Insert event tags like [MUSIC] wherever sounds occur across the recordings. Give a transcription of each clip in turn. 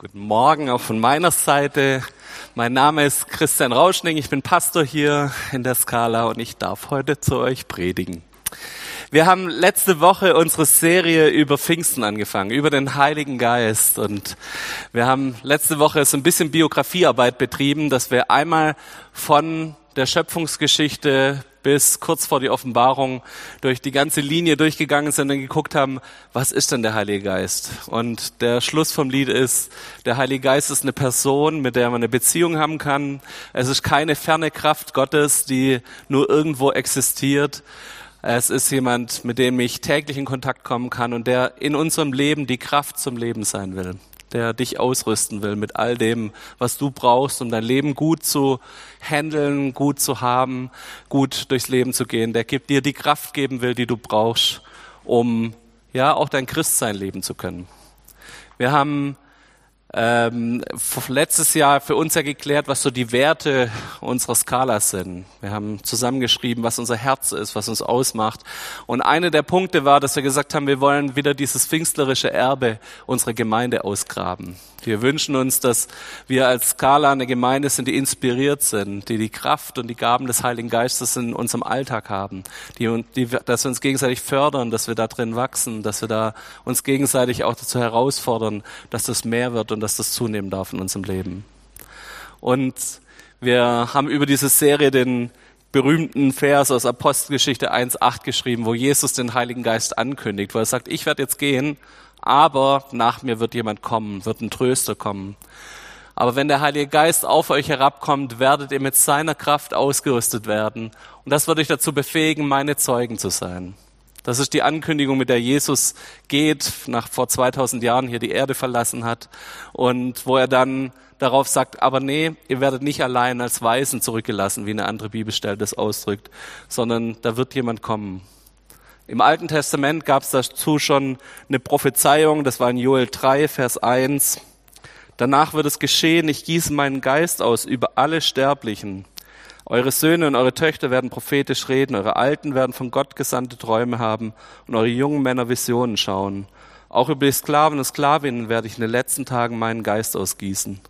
Guten Morgen auch von meiner Seite. Mein Name ist Christian Rauschning, ich bin Pastor hier in der Skala und ich darf heute zu euch predigen. Wir haben letzte Woche unsere Serie über Pfingsten angefangen, über den Heiligen Geist. Und wir haben letzte Woche so ein bisschen Biografiearbeit betrieben, dass wir einmal von der Schöpfungsgeschichte bis kurz vor die Offenbarung durch die ganze Linie durchgegangen sind und geguckt haben, was ist denn der Heilige Geist? Und der Schluss vom Lied ist, der Heilige Geist ist eine Person, mit der man eine Beziehung haben kann. Es ist keine ferne Kraft Gottes, die nur irgendwo existiert. Es ist jemand, mit dem ich täglich in Kontakt kommen kann und der in unserem Leben die Kraft zum Leben sein will der dich ausrüsten will mit all dem, was du brauchst, um dein Leben gut zu handeln, gut zu haben, gut durchs Leben zu gehen, der gibt dir die Kraft geben will, die du brauchst, um ja auch dein Christsein leben zu können. Wir haben ähm, letztes Jahr für uns ja geklärt, was so die Werte unserer Skala sind. Wir haben zusammengeschrieben, was unser Herz ist, was uns ausmacht. Und eine der Punkte war, dass wir gesagt haben, wir wollen wieder dieses pfingstlerische Erbe unserer Gemeinde ausgraben. Wir wünschen uns, dass wir als Skala eine Gemeinde sind, die inspiriert sind, die die Kraft und die Gaben des Heiligen Geistes in unserem Alltag haben, die, die, dass wir uns gegenseitig fördern, dass wir da drin wachsen, dass wir da uns gegenseitig auch dazu herausfordern, dass das mehr wird und dass das zunehmen darf in unserem Leben. Und wir haben über diese Serie den berühmten Vers aus Apostelgeschichte 1.8 geschrieben, wo Jesus den Heiligen Geist ankündigt, wo er sagt, ich werde jetzt gehen, aber nach mir wird jemand kommen, wird ein Tröster kommen. Aber wenn der Heilige Geist auf euch herabkommt, werdet ihr mit seiner Kraft ausgerüstet werden. Und das wird euch dazu befähigen, meine Zeugen zu sein. Das ist die Ankündigung, mit der Jesus geht, nach vor 2000 Jahren hier die Erde verlassen hat und wo er dann darauf sagt, aber nee, ihr werdet nicht allein als Weisen zurückgelassen, wie eine andere Bibelstelle das ausdrückt, sondern da wird jemand kommen. Im Alten Testament gab es dazu schon eine Prophezeiung, das war in Joel 3, Vers 1. Danach wird es geschehen, ich gieße meinen Geist aus über alle Sterblichen. Eure Söhne und eure Töchter werden prophetisch reden, eure Alten werden von Gott gesandte Träume haben und eure jungen Männer Visionen schauen. Auch über die Sklaven und Sklavinnen werde ich in den letzten Tagen meinen Geist ausgießen.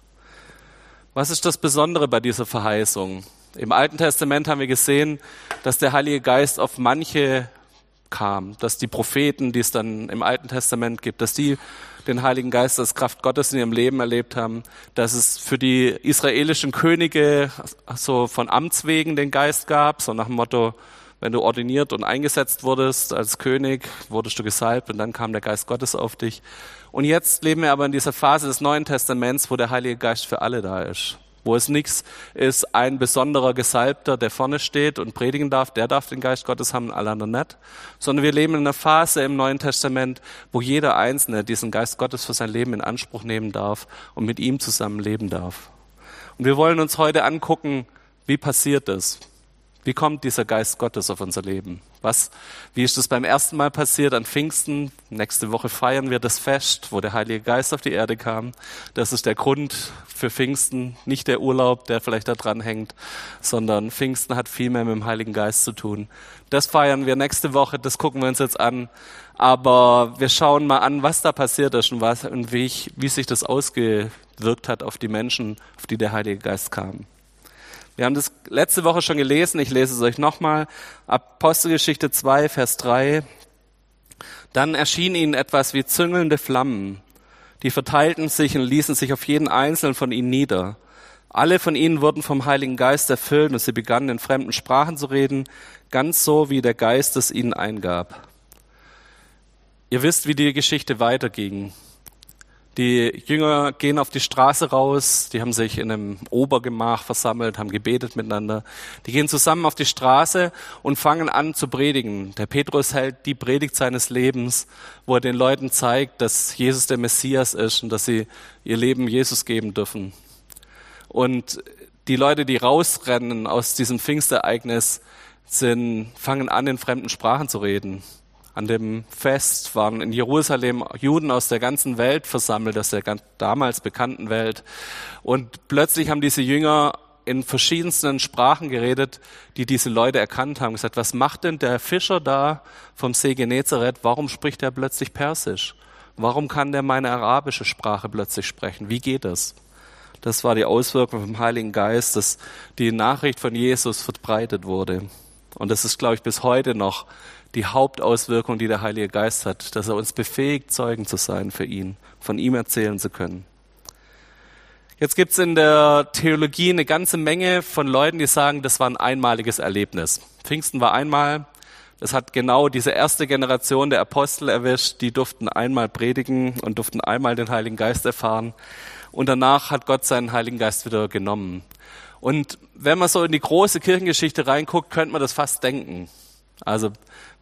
Was ist das Besondere bei dieser Verheißung? Im Alten Testament haben wir gesehen, dass der Heilige Geist auf manche kam, dass die Propheten, die es dann im Alten Testament gibt, dass die den Heiligen Geist als Kraft Gottes in ihrem Leben erlebt haben, dass es für die israelischen Könige so von Amts wegen den Geist gab, so nach dem Motto, wenn du ordiniert und eingesetzt wurdest als König, wurdest du gesalbt und dann kam der Geist Gottes auf dich. Und jetzt leben wir aber in dieser Phase des Neuen Testaments, wo der Heilige Geist für alle da ist wo es nichts ist, ein besonderer Gesalbter, der vorne steht und predigen darf, der darf den Geist Gottes haben, alle anderen nicht, sondern wir leben in einer Phase im Neuen Testament, wo jeder Einzelne diesen Geist Gottes für sein Leben in Anspruch nehmen darf und mit ihm zusammen leben darf. Und wir wollen uns heute angucken, wie passiert das? Wie kommt dieser Geist Gottes auf unser Leben? Was, wie ist das beim ersten Mal passiert an Pfingsten? Nächste Woche feiern wir das Fest, wo der Heilige Geist auf die Erde kam. Das ist der Grund für Pfingsten, nicht der Urlaub, der vielleicht da dran hängt, sondern Pfingsten hat viel mehr mit dem Heiligen Geist zu tun. Das feiern wir nächste Woche, das gucken wir uns jetzt an. Aber wir schauen mal an, was da passiert ist und, was, und wie, ich, wie sich das ausgewirkt hat auf die Menschen, auf die der Heilige Geist kam. Wir haben das letzte Woche schon gelesen, ich lese es euch nochmal. Apostelgeschichte 2, Vers 3. Dann erschien ihnen etwas wie züngelnde Flammen. Die verteilten sich und ließen sich auf jeden einzelnen von ihnen nieder. Alle von ihnen wurden vom Heiligen Geist erfüllt und sie begannen in fremden Sprachen zu reden, ganz so wie der Geist es ihnen eingab. Ihr wisst, wie die Geschichte weiterging. Die Jünger gehen auf die Straße raus, die haben sich in einem Obergemach versammelt, haben gebetet miteinander. Die gehen zusammen auf die Straße und fangen an zu predigen. Der Petrus hält die Predigt seines Lebens, wo er den Leuten zeigt, dass Jesus der Messias ist und dass sie ihr Leben Jesus geben dürfen. Und die Leute, die rausrennen aus diesem Pfingstereignis, sind, fangen an, in fremden Sprachen zu reden. An dem Fest waren in Jerusalem Juden aus der ganzen Welt versammelt, aus der damals bekannten Welt. Und plötzlich haben diese Jünger in verschiedensten Sprachen geredet, die diese Leute erkannt haben. Gesagt, was macht denn der Fischer da vom See Genezareth? Warum spricht er plötzlich Persisch? Warum kann der meine arabische Sprache plötzlich sprechen? Wie geht das? Das war die Auswirkung vom Heiligen Geist, dass die Nachricht von Jesus verbreitet wurde. Und das ist, glaube ich, bis heute noch die Hauptauswirkung, die der Heilige Geist hat, dass er uns befähigt, Zeugen zu sein für ihn, von ihm erzählen zu können. Jetzt gibt's in der Theologie eine ganze Menge von Leuten, die sagen, das war ein einmaliges Erlebnis. Pfingsten war einmal, das hat genau diese erste Generation der Apostel erwischt, die durften einmal predigen und durften einmal den Heiligen Geist erfahren. Und danach hat Gott seinen Heiligen Geist wieder genommen. Und wenn man so in die große Kirchengeschichte reinguckt, könnte man das fast denken. Also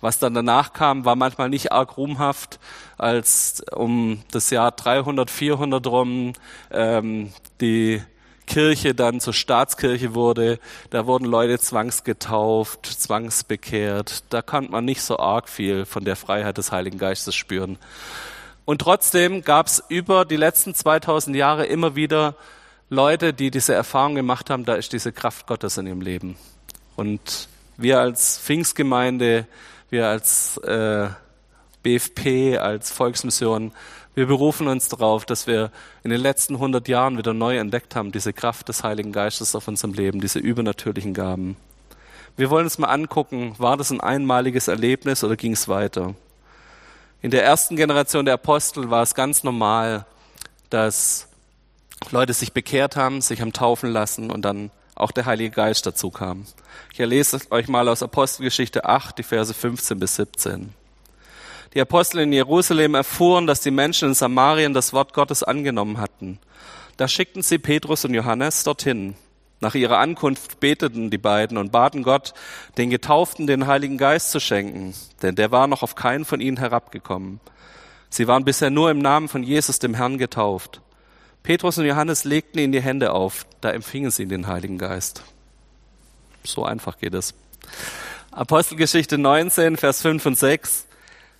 was dann danach kam, war manchmal nicht arg ruhmhaft, als um das Jahr 300, 400 rum ähm, die Kirche dann zur Staatskirche wurde. Da wurden Leute zwangsgetauft, zwangsbekehrt. Da konnte man nicht so arg viel von der Freiheit des Heiligen Geistes spüren. Und trotzdem gab es über die letzten 2000 Jahre immer wieder Leute, die diese Erfahrung gemacht haben, da ist diese Kraft Gottes in ihrem Leben. Und wir als Pfingstgemeinde, wir als äh, BFP, als Volksmission, wir berufen uns darauf, dass wir in den letzten 100 Jahren wieder neu entdeckt haben, diese Kraft des Heiligen Geistes auf unserem Leben, diese übernatürlichen Gaben. Wir wollen uns mal angucken, war das ein einmaliges Erlebnis oder ging es weiter? In der ersten Generation der Apostel war es ganz normal, dass Leute sich bekehrt haben, sich haben taufen lassen und dann auch der Heilige Geist dazu kam. Ich lese euch mal aus Apostelgeschichte 8, die Verse 15 bis 17. Die Apostel in Jerusalem erfuhren, dass die Menschen in Samarien das Wort Gottes angenommen hatten. Da schickten sie Petrus und Johannes dorthin. Nach ihrer Ankunft beteten die beiden und baten Gott, den Getauften den Heiligen Geist zu schenken, denn der war noch auf keinen von ihnen herabgekommen. Sie waren bisher nur im Namen von Jesus, dem Herrn, getauft. Petrus und Johannes legten ihnen die Hände auf, da empfingen sie den Heiligen Geist. So einfach geht es. Apostelgeschichte 19, Vers 5 und 6.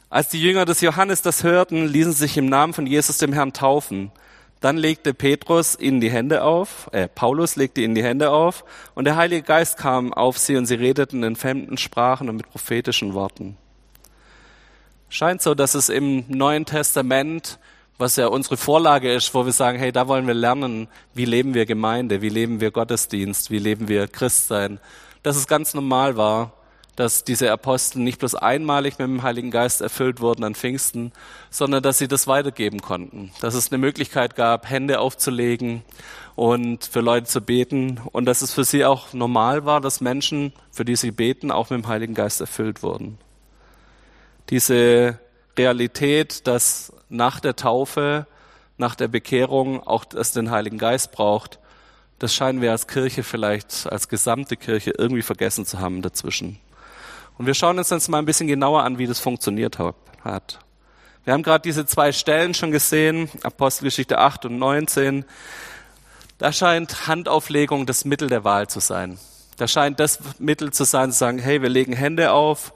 Als die Jünger des Johannes das hörten, ließen sie sich im Namen von Jesus dem Herrn taufen. Dann legte Petrus ihnen die Hände auf, äh, Paulus legte ihnen die Hände auf und der Heilige Geist kam auf sie und sie redeten in fremden Sprachen und mit prophetischen Worten. Scheint so, dass es im Neuen Testament, was ja unsere Vorlage ist, wo wir sagen, hey, da wollen wir lernen, wie leben wir Gemeinde, wie leben wir Gottesdienst, wie leben wir Christsein, dass es ganz normal war, dass diese Apostel nicht bloß einmalig mit dem Heiligen Geist erfüllt wurden an Pfingsten, sondern dass sie das weitergeben konnten. Dass es eine Möglichkeit gab, Hände aufzulegen und für Leute zu beten und dass es für sie auch normal war, dass Menschen, für die sie beten, auch mit dem Heiligen Geist erfüllt wurden. Diese Realität, dass nach der Taufe, nach der Bekehrung auch es den Heiligen Geist braucht, das scheinen wir als Kirche vielleicht, als gesamte Kirche irgendwie vergessen zu haben dazwischen. Und wir schauen uns jetzt mal ein bisschen genauer an, wie das funktioniert hat. Wir haben gerade diese zwei Stellen schon gesehen, Apostelgeschichte 8 und 19. Da scheint Handauflegung das Mittel der Wahl zu sein. Da scheint das Mittel zu sein, zu sagen, hey, wir legen Hände auf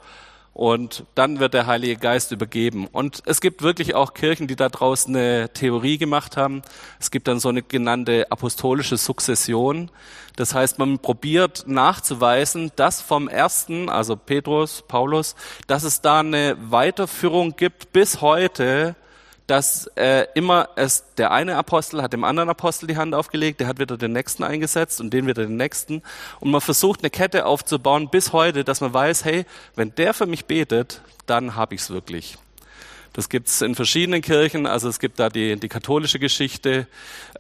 und dann wird der Heilige Geist übergeben. Und es gibt wirklich auch Kirchen, die da draußen eine Theorie gemacht haben. Es gibt dann so eine genannte apostolische Sukzession. Das heißt, man probiert nachzuweisen, dass vom ersten, also Petrus, Paulus, dass es da eine Weiterführung gibt bis heute dass äh, immer es der eine Apostel hat dem anderen Apostel die Hand aufgelegt, der hat wieder den nächsten eingesetzt und den wieder den nächsten und man versucht eine Kette aufzubauen bis heute, dass man weiß, hey, wenn der für mich betet, dann habe ich es wirklich. Das gibt's in verschiedenen Kirchen, also es gibt da die, die katholische Geschichte,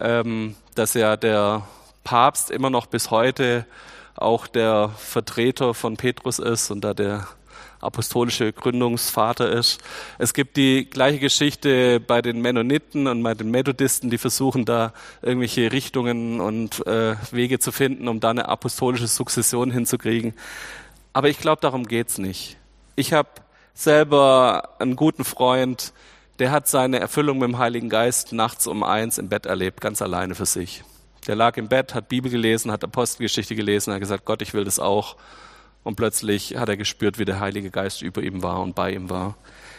ähm, dass ja der Papst immer noch bis heute auch der Vertreter von Petrus ist und da der apostolische Gründungsvater ist. Es gibt die gleiche Geschichte bei den Mennoniten und bei den Methodisten, die versuchen da irgendwelche Richtungen und äh, Wege zu finden, um da eine apostolische Sukzession hinzukriegen. Aber ich glaube, darum geht's nicht. Ich habe selber einen guten Freund, der hat seine Erfüllung mit dem Heiligen Geist nachts um eins im Bett erlebt, ganz alleine für sich. Der lag im Bett, hat Bibel gelesen, hat Apostelgeschichte gelesen, hat gesagt, Gott, ich will das auch. Und plötzlich hat er gespürt, wie der Heilige Geist über ihm war und bei ihm war.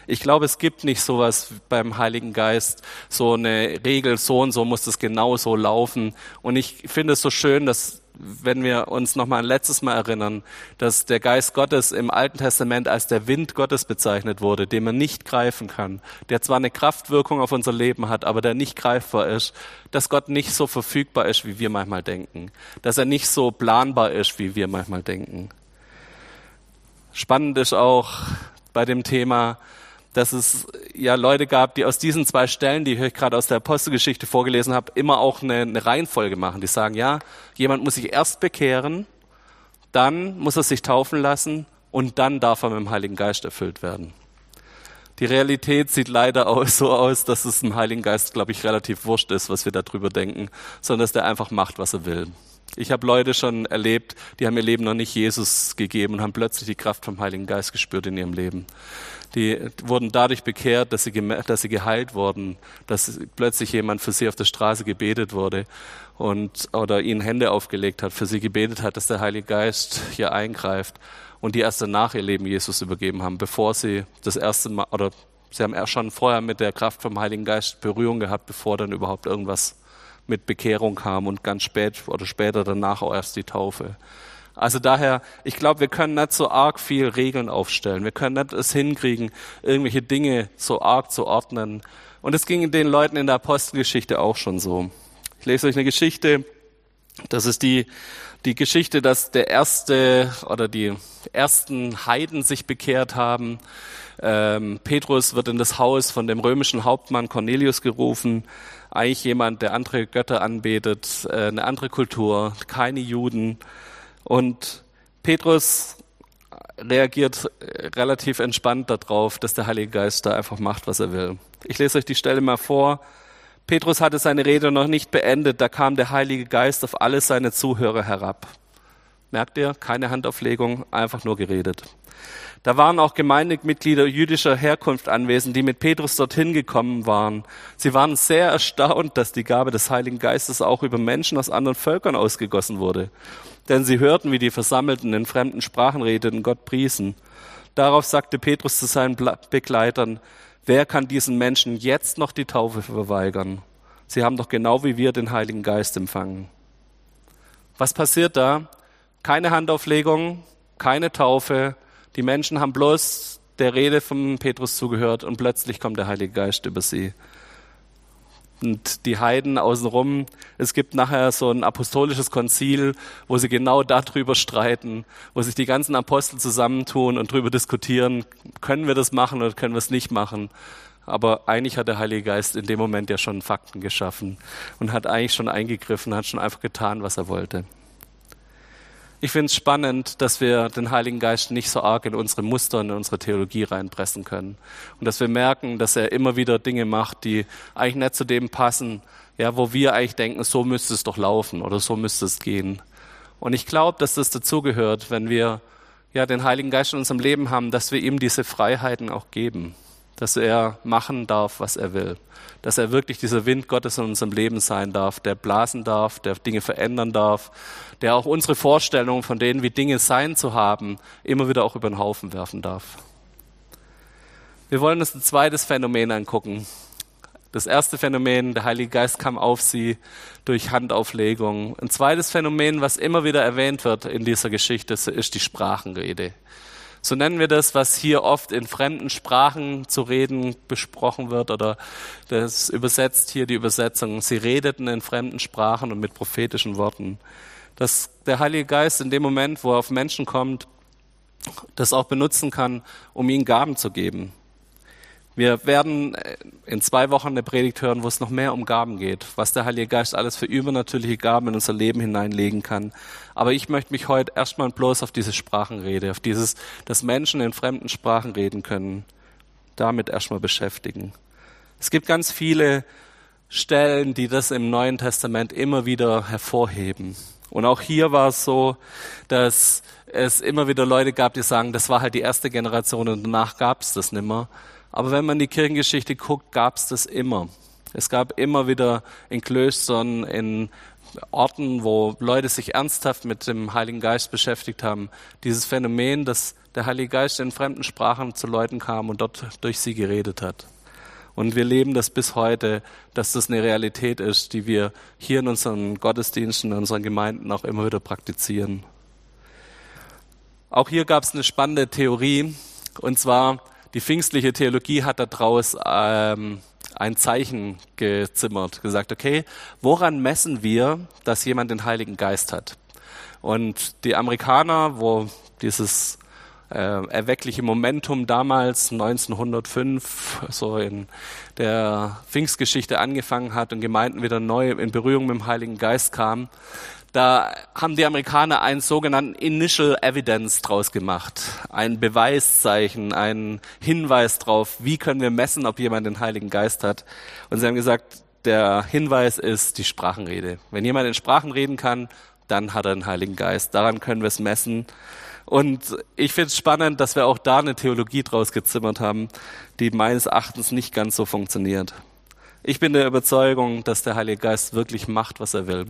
Ich glaube, es gibt nicht sowas beim Heiligen Geist, so eine Regel, so und so muss es genau so laufen. Und ich finde es so schön, dass wenn wir uns noch mal ein letztes Mal erinnern, dass der Geist Gottes im Alten Testament als der Wind Gottes bezeichnet wurde, den man nicht greifen kann, der zwar eine Kraftwirkung auf unser Leben hat, aber der nicht greifbar ist, dass Gott nicht so verfügbar ist, wie wir manchmal denken, dass er nicht so planbar ist, wie wir manchmal denken. Spannend ist auch bei dem Thema, dass es ja Leute gab, die aus diesen zwei Stellen, die ich gerade aus der Apostelgeschichte vorgelesen habe, immer auch eine, eine Reihenfolge machen. Die sagen, ja, jemand muss sich erst bekehren, dann muss er sich taufen lassen und dann darf er mit dem Heiligen Geist erfüllt werden. Die Realität sieht leider auch so aus, dass es dem Heiligen Geist, glaube ich, relativ wurscht ist, was wir darüber denken, sondern dass der einfach macht, was er will. Ich habe Leute schon erlebt, die haben ihr Leben noch nicht Jesus gegeben und haben plötzlich die Kraft vom Heiligen Geist gespürt in ihrem Leben. Die wurden dadurch bekehrt, dass sie, dass sie geheilt wurden, dass plötzlich jemand für sie auf der Straße gebetet wurde und oder ihnen Hände aufgelegt hat, für sie gebetet hat, dass der Heilige Geist hier eingreift und die erst danach ihr Leben Jesus übergeben haben, bevor sie das erste Mal oder sie haben erst schon vorher mit der Kraft vom Heiligen Geist Berührung gehabt, bevor dann überhaupt irgendwas mit Bekehrung kam und ganz spät oder später danach auch erst die Taufe. Also daher, ich glaube, wir können nicht so arg viel Regeln aufstellen. Wir können nicht es hinkriegen, irgendwelche Dinge so arg zu ordnen. Und es ging den Leuten in der Apostelgeschichte auch schon so. Ich lese euch eine Geschichte. Das ist die, die Geschichte, dass der erste oder die ersten Heiden sich bekehrt haben. Ähm, Petrus wird in das Haus von dem römischen Hauptmann Cornelius gerufen. Eigentlich jemand, der andere Götter anbetet, äh, eine andere Kultur, keine Juden. Und Petrus reagiert relativ entspannt darauf, dass der Heilige Geist da einfach macht, was er will. Ich lese euch die Stelle mal vor. Petrus hatte seine Rede noch nicht beendet, da kam der Heilige Geist auf alle seine Zuhörer herab. Merkt ihr? Keine Handauflegung, einfach nur geredet. Da waren auch Gemeindemitglieder jüdischer Herkunft anwesend, die mit Petrus dorthin gekommen waren. Sie waren sehr erstaunt, dass die Gabe des Heiligen Geistes auch über Menschen aus anderen Völkern ausgegossen wurde. Denn sie hörten, wie die Versammelten in fremden Sprachen redeten, Gott priesen. Darauf sagte Petrus zu seinen Begleitern, wer kann diesen Menschen jetzt noch die Taufe verweigern? Sie haben doch genau wie wir den Heiligen Geist empfangen. Was passiert da? Keine Handauflegung, keine Taufe, die Menschen haben bloß der Rede von Petrus zugehört und plötzlich kommt der Heilige Geist über sie. Und die Heiden außenrum, es gibt nachher so ein apostolisches Konzil, wo sie genau darüber streiten, wo sich die ganzen Apostel zusammentun und darüber diskutieren, können wir das machen oder können wir es nicht machen. Aber eigentlich hat der Heilige Geist in dem Moment ja schon Fakten geschaffen und hat eigentlich schon eingegriffen, hat schon einfach getan, was er wollte. Ich finde es spannend, dass wir den Heiligen Geist nicht so arg in unsere Muster und in unsere Theologie reinpressen können. Und dass wir merken, dass er immer wieder Dinge macht, die eigentlich nicht zu dem passen, ja, wo wir eigentlich denken, so müsste es doch laufen oder so müsste es gehen. Und ich glaube, dass das dazugehört, wenn wir ja den Heiligen Geist in unserem Leben haben, dass wir ihm diese Freiheiten auch geben dass er machen darf, was er will. Dass er wirklich dieser Wind Gottes in unserem Leben sein darf, der blasen darf, der Dinge verändern darf, der auch unsere Vorstellungen von denen, wie Dinge sein zu haben, immer wieder auch über den Haufen werfen darf. Wir wollen uns ein zweites Phänomen angucken. Das erste Phänomen, der Heilige Geist kam auf sie durch Handauflegung. Ein zweites Phänomen, was immer wieder erwähnt wird in dieser Geschichte, ist die Sprachenrede. So nennen wir das, was hier oft in fremden Sprachen zu reden besprochen wird oder das übersetzt hier die Übersetzung. Sie redeten in fremden Sprachen und mit prophetischen Worten. Dass der Heilige Geist in dem Moment, wo er auf Menschen kommt, das auch benutzen kann, um ihnen Gaben zu geben. Wir werden äh, in zwei Wochen eine Predigt hören, wo es noch mehr um Gaben geht, was der Heilige Geist alles für übernatürliche Gaben in unser Leben hineinlegen kann. Aber ich möchte mich heute erstmal bloß auf diese Sprachenrede, auf dieses, dass Menschen in fremden Sprachen reden können, damit erstmal beschäftigen. Es gibt ganz viele Stellen, die das im Neuen Testament immer wieder hervorheben. Und auch hier war es so, dass es immer wieder Leute gab, die sagen, das war halt die erste Generation und danach gab es das nimmer. Aber wenn man die Kirchengeschichte guckt, gab es das immer. Es gab immer wieder in Klöstern, in Orten, wo Leute sich ernsthaft mit dem Heiligen Geist beschäftigt haben, dieses Phänomen, dass der Heilige Geist in fremden Sprachen zu Leuten kam und dort durch sie geredet hat. Und wir leben das bis heute, dass das eine Realität ist, die wir hier in unseren Gottesdiensten, in unseren Gemeinden auch immer wieder praktizieren. Auch hier gab es eine spannende Theorie, und zwar die pfingstliche Theologie hat daraus ähm, ein Zeichen gezimmert, gesagt, okay, woran messen wir, dass jemand den Heiligen Geist hat? Und die Amerikaner, wo dieses äh, erweckliche Momentum damals 1905 so in der Pfingstgeschichte angefangen hat und Gemeinden wieder neu in Berührung mit dem Heiligen Geist kamen, da haben die Amerikaner einen sogenannten Initial Evidence draus gemacht. Ein Beweiszeichen, ein Hinweis drauf, wie können wir messen, ob jemand den Heiligen Geist hat. Und sie haben gesagt, der Hinweis ist die Sprachenrede. Wenn jemand in Sprachen reden kann, dann hat er den Heiligen Geist. Daran können wir es messen. Und ich finde es spannend, dass wir auch da eine Theologie draus gezimmert haben, die meines Erachtens nicht ganz so funktioniert. Ich bin der Überzeugung, dass der Heilige Geist wirklich macht, was er will.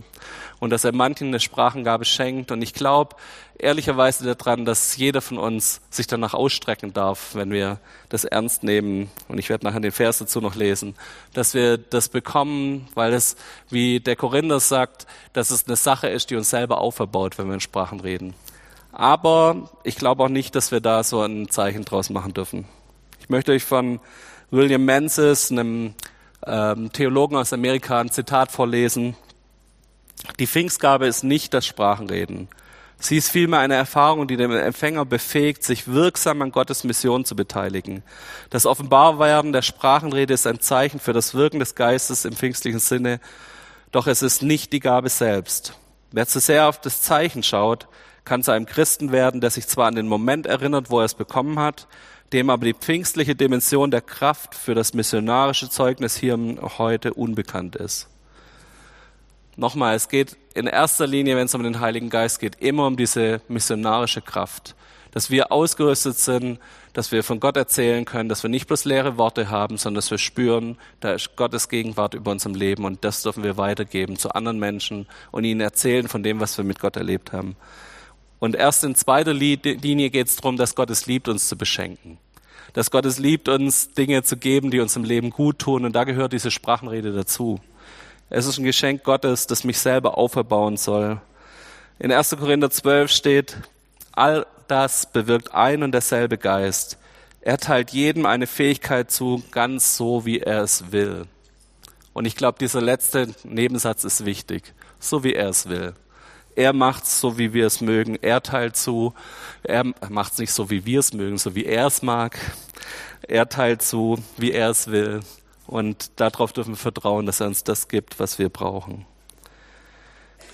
Und dass er manchen eine Sprachengabe schenkt. Und ich glaube ehrlicherweise daran, dass jeder von uns sich danach ausstrecken darf, wenn wir das ernst nehmen. Und ich werde nachher den Vers dazu noch lesen, dass wir das bekommen, weil es, wie der Korinther sagt, dass es eine Sache ist, die uns selber auferbaut, wenn wir in Sprachen reden. Aber ich glaube auch nicht, dass wir da so ein Zeichen draus machen dürfen. Ich möchte euch von William Menzies, einem ähm, Theologen aus Amerika, ein Zitat vorlesen. Die Pfingstgabe ist nicht das Sprachenreden. Sie ist vielmehr eine Erfahrung, die den Empfänger befähigt, sich wirksam an Gottes Mission zu beteiligen. Das Offenbarwerden der Sprachenrede ist ein Zeichen für das Wirken des Geistes im pfingstlichen Sinne, doch es ist nicht die Gabe selbst. Wer zu sehr auf das Zeichen schaut, kann zu einem Christen werden, der sich zwar an den Moment erinnert, wo er es bekommen hat, dem aber die pfingstliche Dimension der Kraft für das missionarische Zeugnis hier heute unbekannt ist. Nochmal, es geht in erster Linie, wenn es um den Heiligen Geist geht, immer um diese missionarische Kraft. Dass wir ausgerüstet sind, dass wir von Gott erzählen können, dass wir nicht bloß leere Worte haben, sondern dass wir spüren, da ist Gottes Gegenwart über unserem Leben und das dürfen wir weitergeben zu anderen Menschen und ihnen erzählen von dem, was wir mit Gott erlebt haben. Und erst in zweiter Linie geht es darum, dass Gott es liebt, uns zu beschenken. Dass Gott es liebt, uns Dinge zu geben, die uns im Leben gut tun. Und da gehört diese Sprachenrede dazu. Es ist ein Geschenk Gottes, das mich selber auferbauen soll. In 1. Korinther 12 steht, all das bewirkt ein und derselbe Geist. Er teilt jedem eine Fähigkeit zu, ganz so, wie er es will. Und ich glaube, dieser letzte Nebensatz ist wichtig. So wie er es will. Er macht's so, wie wir es mögen. Er teilt zu. Er macht's nicht so, wie wir es mögen, so wie er es mag. Er teilt zu, wie er es will. Und darauf dürfen wir vertrauen, dass er uns das gibt, was wir brauchen.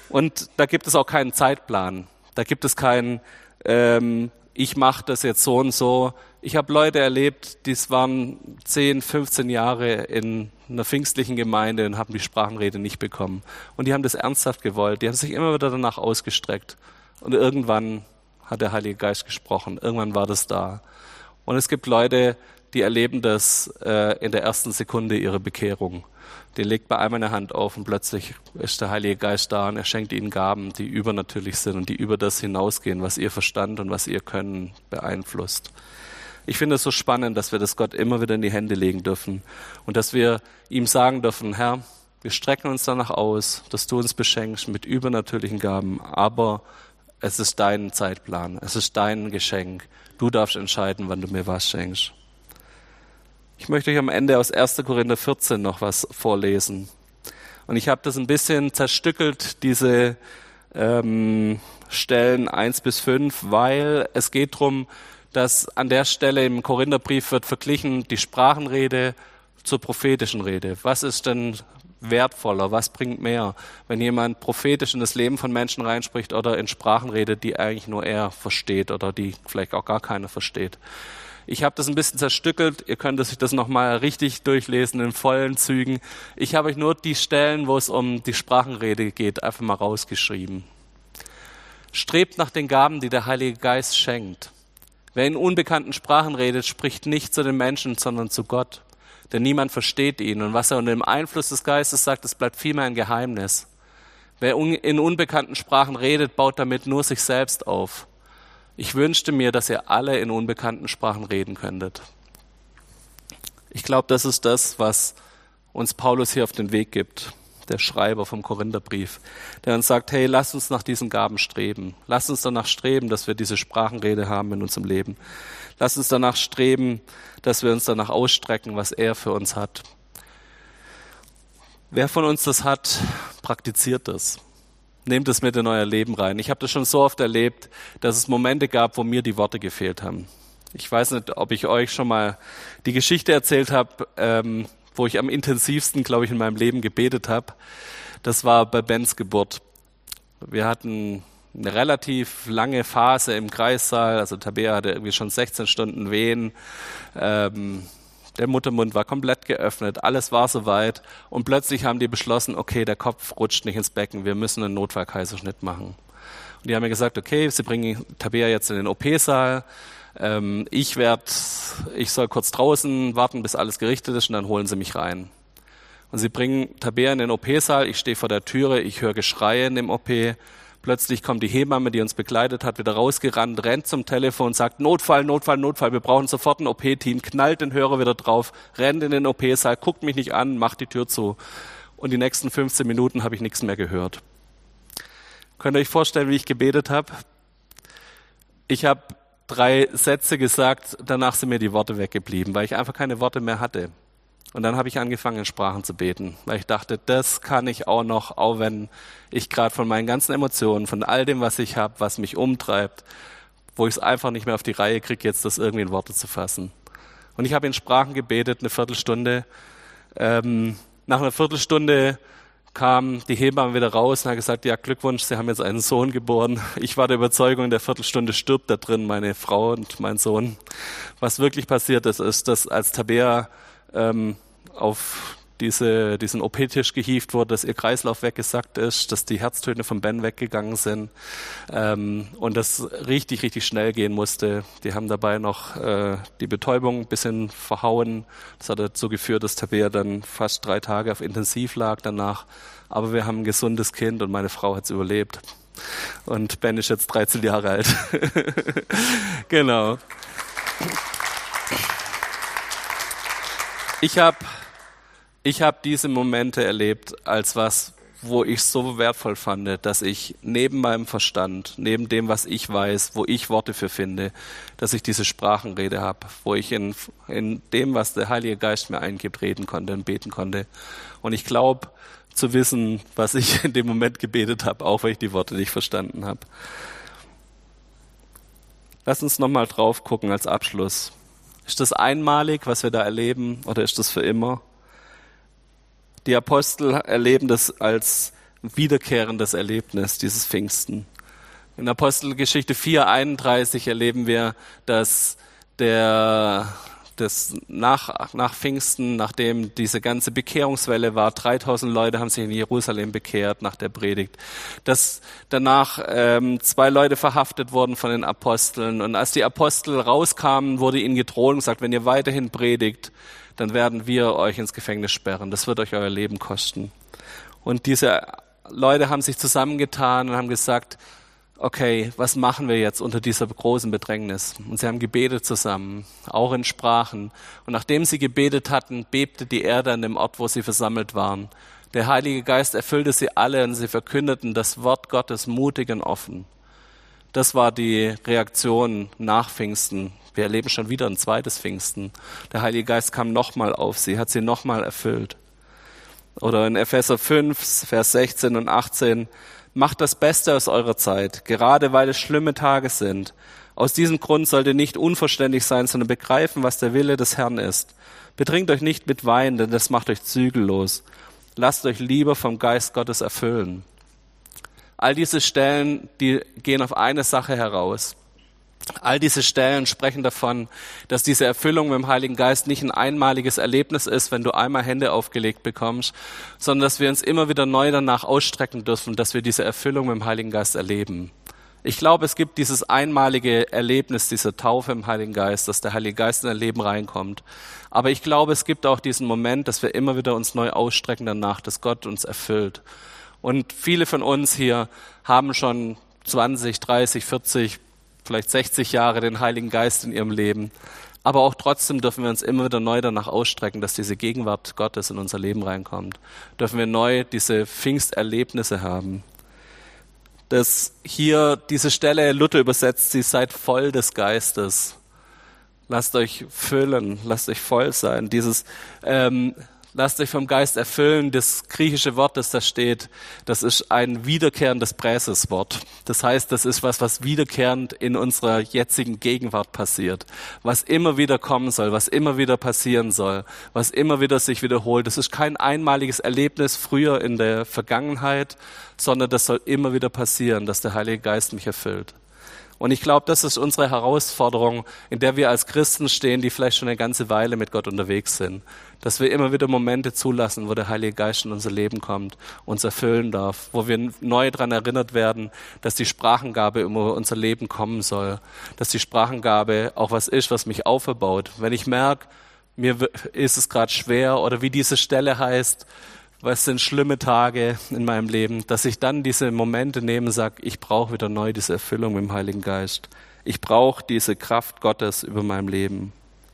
Und da gibt es auch keinen Zeitplan. Da gibt es keinen, ähm, ich mache das jetzt so und so. Ich habe Leute erlebt, die waren 10, 15 Jahre in einer pfingstlichen Gemeinde und haben die Sprachenrede nicht bekommen. Und die haben das ernsthaft gewollt. Die haben sich immer wieder danach ausgestreckt. Und irgendwann hat der Heilige Geist gesprochen. Irgendwann war das da. Und es gibt Leute, die erleben das äh, in der ersten Sekunde ihrer Bekehrung. Die legt bei einem eine Hand auf und plötzlich ist der Heilige Geist da und er schenkt ihnen Gaben, die übernatürlich sind und die über das hinausgehen, was ihr Verstand und was ihr Können beeinflusst. Ich finde es so spannend, dass wir das Gott immer wieder in die Hände legen dürfen und dass wir ihm sagen dürfen, Herr, wir strecken uns danach aus, dass du uns beschenkst mit übernatürlichen Gaben, aber es ist dein Zeitplan, es ist dein Geschenk. Du darfst entscheiden, wann du mir was schenkst. Ich möchte euch am Ende aus 1. Korinther 14 noch was vorlesen. Und ich habe das ein bisschen zerstückelt, diese ähm, Stellen 1 bis 5, weil es geht darum, dass an der Stelle im Korintherbrief wird verglichen die Sprachenrede zur prophetischen Rede. Was ist denn wertvoller? Was bringt mehr, wenn jemand prophetisch in das Leben von Menschen reinspricht oder in Sprachenrede, die eigentlich nur er versteht oder die vielleicht auch gar keiner versteht? Ich habe das ein bisschen zerstückelt. Ihr könnt euch das nochmal richtig durchlesen in vollen Zügen. Ich habe euch nur die Stellen, wo es um die Sprachenrede geht, einfach mal rausgeschrieben. Strebt nach den Gaben, die der Heilige Geist schenkt. Wer in unbekannten Sprachen redet, spricht nicht zu den Menschen, sondern zu Gott. Denn niemand versteht ihn. Und was er unter dem Einfluss des Geistes sagt, das bleibt vielmehr ein Geheimnis. Wer in unbekannten Sprachen redet, baut damit nur sich selbst auf. Ich wünschte mir, dass ihr alle in unbekannten Sprachen reden könntet. Ich glaube, das ist das, was uns Paulus hier auf den Weg gibt, der Schreiber vom Korintherbrief, der uns sagt, hey, lass uns nach diesen Gaben streben. Lass uns danach streben, dass wir diese Sprachenrede haben in unserem Leben. Lass uns danach streben, dass wir uns danach ausstrecken, was er für uns hat. Wer von uns das hat, praktiziert das. Nehmt es mit in euer Leben rein. Ich habe das schon so oft erlebt, dass es Momente gab, wo mir die Worte gefehlt haben. Ich weiß nicht, ob ich euch schon mal die Geschichte erzählt habe, ähm, wo ich am intensivsten, glaube ich, in meinem Leben gebetet habe. Das war bei Bens Geburt. Wir hatten eine relativ lange Phase im Kreissaal. Also Tabea hatte irgendwie schon 16 Stunden Wehen. Ähm, der Muttermund war komplett geöffnet, alles war soweit und plötzlich haben die beschlossen, okay, der Kopf rutscht nicht ins Becken, wir müssen einen Notfallkaiserschnitt machen. Und die haben mir gesagt, okay, sie bringen Tabea jetzt in den OP-Saal, ähm, ich werde, ich soll kurz draußen warten, bis alles gerichtet ist und dann holen sie mich rein. Und sie bringen Tabea in den OP-Saal, ich stehe vor der Türe, ich höre Geschreie in dem OP. Plötzlich kommt die Hebamme, die uns begleitet hat, wieder rausgerannt, rennt zum Telefon, sagt Notfall, Notfall, Notfall, wir brauchen sofort ein OP-Team, knallt den Hörer wieder drauf, rennt in den OP-Saal, guckt mich nicht an, macht die Tür zu. Und die nächsten 15 Minuten habe ich nichts mehr gehört. Könnt ihr euch vorstellen, wie ich gebetet habe? Ich habe drei Sätze gesagt, danach sind mir die Worte weggeblieben, weil ich einfach keine Worte mehr hatte. Und dann habe ich angefangen, in Sprachen zu beten, weil ich dachte, das kann ich auch noch, auch wenn ich gerade von meinen ganzen Emotionen, von all dem, was ich habe, was mich umtreibt, wo ich es einfach nicht mehr auf die Reihe kriege, jetzt das irgendwie in Worte zu fassen. Und ich habe in Sprachen gebetet, eine Viertelstunde. Ähm, nach einer Viertelstunde kam die Hebamme wieder raus und hat gesagt, ja, Glückwunsch, Sie haben jetzt einen Sohn geboren. [LAUGHS] Ich war der Überzeugung, in der Viertelstunde stirbt da drin meine Frau und mein Sohn. Was wirklich passiert ist, ist, dass als Tabea ähm, auf diese, diesen OP-Tisch gehievt wurde, dass ihr Kreislauf weggesackt ist, dass die Herztöne von Ben weggegangen sind ähm, und das richtig, richtig schnell gehen musste. Die haben dabei noch äh, die Betäubung ein bisschen verhauen. Das hat dazu geführt, dass Tabea dann fast drei Tage auf Intensiv lag danach. Aber wir haben ein gesundes Kind und meine Frau hat es überlebt. Und Ben ist jetzt 13 Jahre alt. [LAUGHS] genau. Ich habe ich habe diese Momente erlebt als was, wo ich so wertvoll fand, dass ich neben meinem Verstand, neben dem, was ich weiß, wo ich Worte für finde, dass ich diese Sprachenrede habe, wo ich in, in dem, was der Heilige Geist mir eingibt, reden konnte und beten konnte. Und ich glaube zu wissen, was ich in dem Moment gebetet habe, auch wenn ich die Worte nicht verstanden habe. Lass uns nochmal drauf gucken als Abschluss. Ist das einmalig, was wir da erleben, oder ist das für immer? Die Apostel erleben das als wiederkehrendes Erlebnis, dieses Pfingsten. In Apostelgeschichte 4.31 erleben wir, dass der, das nach, nach Pfingsten, nachdem diese ganze Bekehrungswelle war, 3000 Leute haben sich in Jerusalem bekehrt nach der Predigt, dass danach ähm, zwei Leute verhaftet wurden von den Aposteln und als die Apostel rauskamen, wurde ihnen gedroht und gesagt, wenn ihr weiterhin predigt, dann werden wir euch ins Gefängnis sperren. Das wird euch euer Leben kosten. Und diese Leute haben sich zusammengetan und haben gesagt, okay, was machen wir jetzt unter dieser großen Bedrängnis? Und sie haben gebetet zusammen, auch in Sprachen. Und nachdem sie gebetet hatten, bebte die Erde an dem Ort, wo sie versammelt waren. Der Heilige Geist erfüllte sie alle und sie verkündeten das Wort Gottes mutig und offen. Das war die Reaktion nach Pfingsten. Wir erleben schon wieder ein zweites Pfingsten. Der Heilige Geist kam nochmal auf sie, hat sie nochmal erfüllt. Oder in Epheser 5, Vers 16 und 18, macht das Beste aus eurer Zeit, gerade weil es schlimme Tage sind. Aus diesem Grund sollt ihr nicht unverständlich sein, sondern begreifen, was der Wille des Herrn ist. Betrinkt euch nicht mit Wein, denn das macht euch zügellos. Lasst euch lieber vom Geist Gottes erfüllen. All diese Stellen, die gehen auf eine Sache heraus. All diese Stellen sprechen davon, dass diese Erfüllung mit dem Heiligen Geist nicht ein einmaliges Erlebnis ist, wenn du einmal Hände aufgelegt bekommst, sondern dass wir uns immer wieder neu danach ausstrecken dürfen, dass wir diese Erfüllung mit dem Heiligen Geist erleben. Ich glaube, es gibt dieses einmalige Erlebnis, diese Taufe im Heiligen Geist, dass der Heilige Geist in dein Leben reinkommt. Aber ich glaube, es gibt auch diesen Moment, dass wir immer wieder uns neu ausstrecken danach, dass Gott uns erfüllt. Und viele von uns hier haben schon 20, 30, 40, vielleicht 60 Jahre den Heiligen Geist in ihrem Leben. Aber auch trotzdem dürfen wir uns immer wieder neu danach ausstrecken, dass diese Gegenwart Gottes in unser Leben reinkommt. Dürfen wir neu diese Pfingsterlebnisse haben. Dass hier diese Stelle, Luther übersetzt, sie seid voll des Geistes. Lasst euch füllen, lasst euch voll sein. Dieses ähm, lasst euch vom Geist erfüllen. Das griechische Wort, das da steht, das ist ein wiederkehrendes Präseswort. Das heißt, das ist was, was wiederkehrend in unserer jetzigen Gegenwart passiert. Was immer wieder kommen soll, was immer wieder passieren soll, was immer wieder sich wiederholt. Das ist kein einmaliges Erlebnis früher in der Vergangenheit, sondern das soll immer wieder passieren, dass der Heilige Geist mich erfüllt. Und ich glaube, das ist unsere Herausforderung, in der wir als Christen stehen, die vielleicht schon eine ganze Weile mit Gott unterwegs sind. Dass wir immer wieder Momente zulassen, wo der Heilige Geist in unser Leben kommt, uns erfüllen darf, wo wir neu daran erinnert werden, dass die Sprachengabe über unser Leben kommen soll, dass die Sprachengabe auch was ist, was mich auferbaut. Wenn ich merke, mir ist es gerade schwer oder wie diese Stelle heißt, was sind schlimme Tage in meinem Leben, dass ich dann diese Momente nehme und sage, ich brauche wieder neu diese Erfüllung mit dem Heiligen Geist. Ich brauche diese Kraft Gottes über meinem Leben.